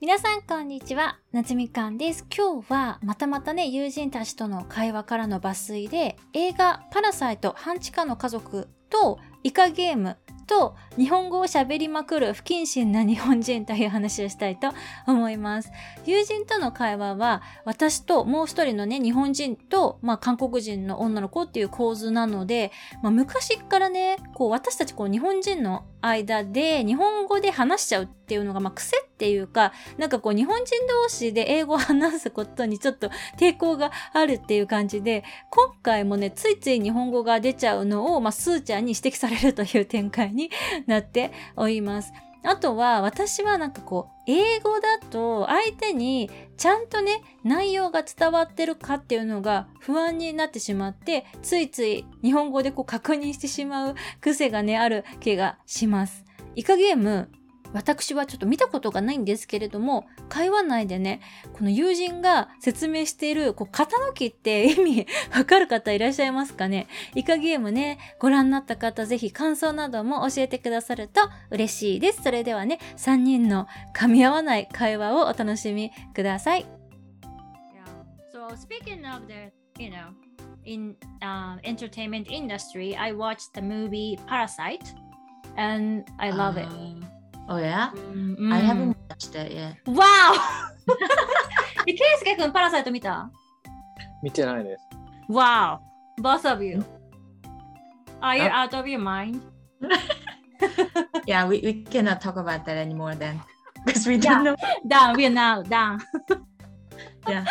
皆さんこんにちは、夏みかんです。今日はまたまたね、友人たちとの会話からの抜粋で、映画パラサイト半地下の家族とイカゲームと日本語を喋りまくる不謹慎な日本人という話をしたいと思います。友人との会話は私ともう一人のね、日本人と、まあ、韓国人の女の子っていう構図なので、まあ、昔からね、こう私たちこう日本人の間で日本語で話しちゃうっていうのが、まあ、癖っていうか、なんかこう日本人同士で英語を話すことにちょっと抵抗があるっていう感じで、今回もね、ついつい日本語が出ちゃうのを、まあ、スーちゃんに指摘されるという展開になっております。あとは私はなんかこう英語だと相手にちゃんとね内容が伝わってるかっていうのが不安になってしまってついつい日本語でこう確認してしまう癖がねある気がします。イカゲーム私はちょっと見たことがないんですけれども、会話内でね、この友人が説明している、こう、型抜きって意味 わかる方いらっしゃいますかね？イカゲームね、ご覧になった方、ぜひ感想なども教えてくださると嬉しいです。それではね、3人の噛み合わない会話をお楽しみください。So, speaking of the, you know, in uh, entertainment industry, I watched the movie Parasite and I love it. Oh yeah? Mm, I mm. haven't watched it yet. わおえ、ケイスケ君パラサイト見た見てないです。わお Both of you. Are you あ out of your mind? Yeah, we, we cannot talk about that anymore then. Because we don't know. Done, we're now done. Yeah.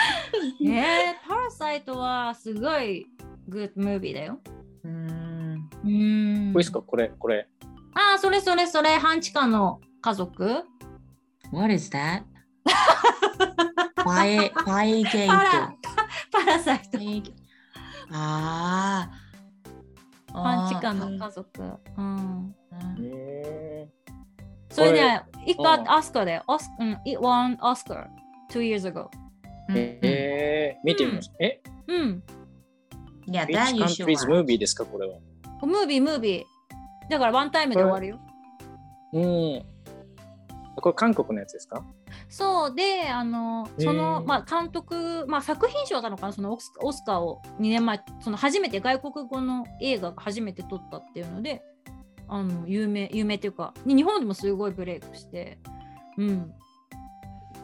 えー、パラサイトはすごい good movie だよ。Mm. うんこれですかこれ、これ。ああ、それそれそれ、半地下の家族 ?What is that? パ,エパイゲイト。パラ,パラサイト。ああ。パンチカの家族。うん。それで、一個アスカで、オスうん、it won Oscar two years ago。へえ、見てみます。え、うん。いや、ダニシュ。Which country's movie ですかこれは？ムービー、ムービー。だからワンタイムで終わるよ。うん。これ韓国のやつですか？そうで、あの、その、まあ、監督、まあ、作品賞なのかな、そのオスオスカーを2年前、その初めて外国語の映画が初めて撮ったっていうので、あの、有名、有名っていうか、に日本でもすごいブレイクして、うん。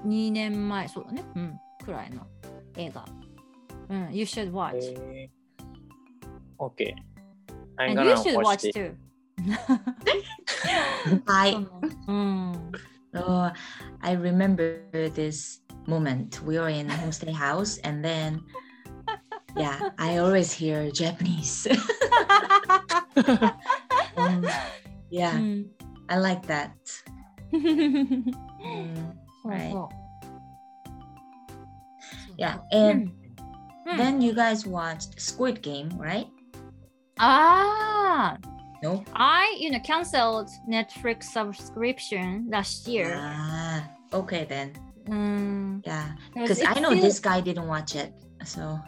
2年前、そうだね、うん、くらいの映画。うん、You should watch. えー、OK。I'm gonna should watch too. はい。うん。Oh, I remember this moment. We were in homestay house, and then yeah, I always hear Japanese. um, yeah, mm. I like that. mm, right. Yeah, and mm. then you guys watched Squid Game, right? Ah, No. I, you know, canceled Netflix subscription last year. Ah, okay then. うん。Yeah, Because I know this guy didn't watch it. So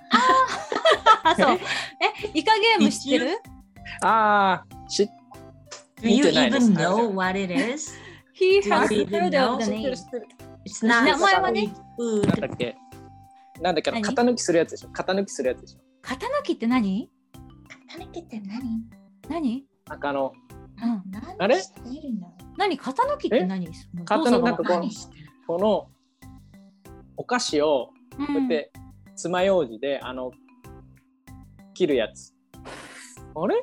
あそう。え、イカゲーム知ってるああ、し do you 見てないです even know what it is? ?He Do has you heard of the name. It's not 名前はね.なんだっけなんだっけ型抜きするやつでしょ型抜きするやつでしょ型抜きって何種気って何何なんかあの、うん。あれ何型抜きって何型抜きなんかこう何してるこのお菓子をうこうやって爪楊枝であの切るやつ。あれ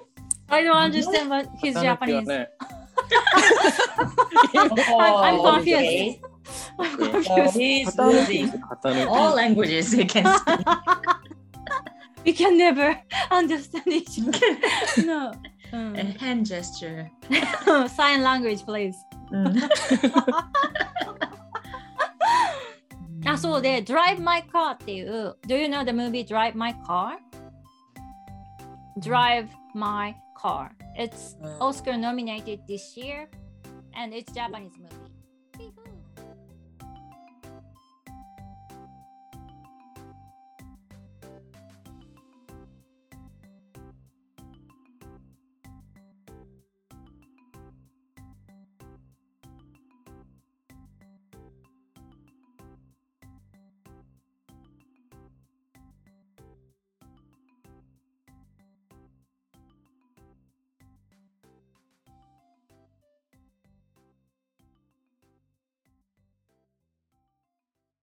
I don't understand what his Japanese. ね I'm Oh, confused. I'm confused. all languages he can speak. We can never understand each other. No. う A ん hand gesture. Sign language, please. あ、そうで、Drive My Car っていう、Do you know the movie Drive My Car? Drive My Car. It's うん Oscar nominated this year and it's Japanese movie.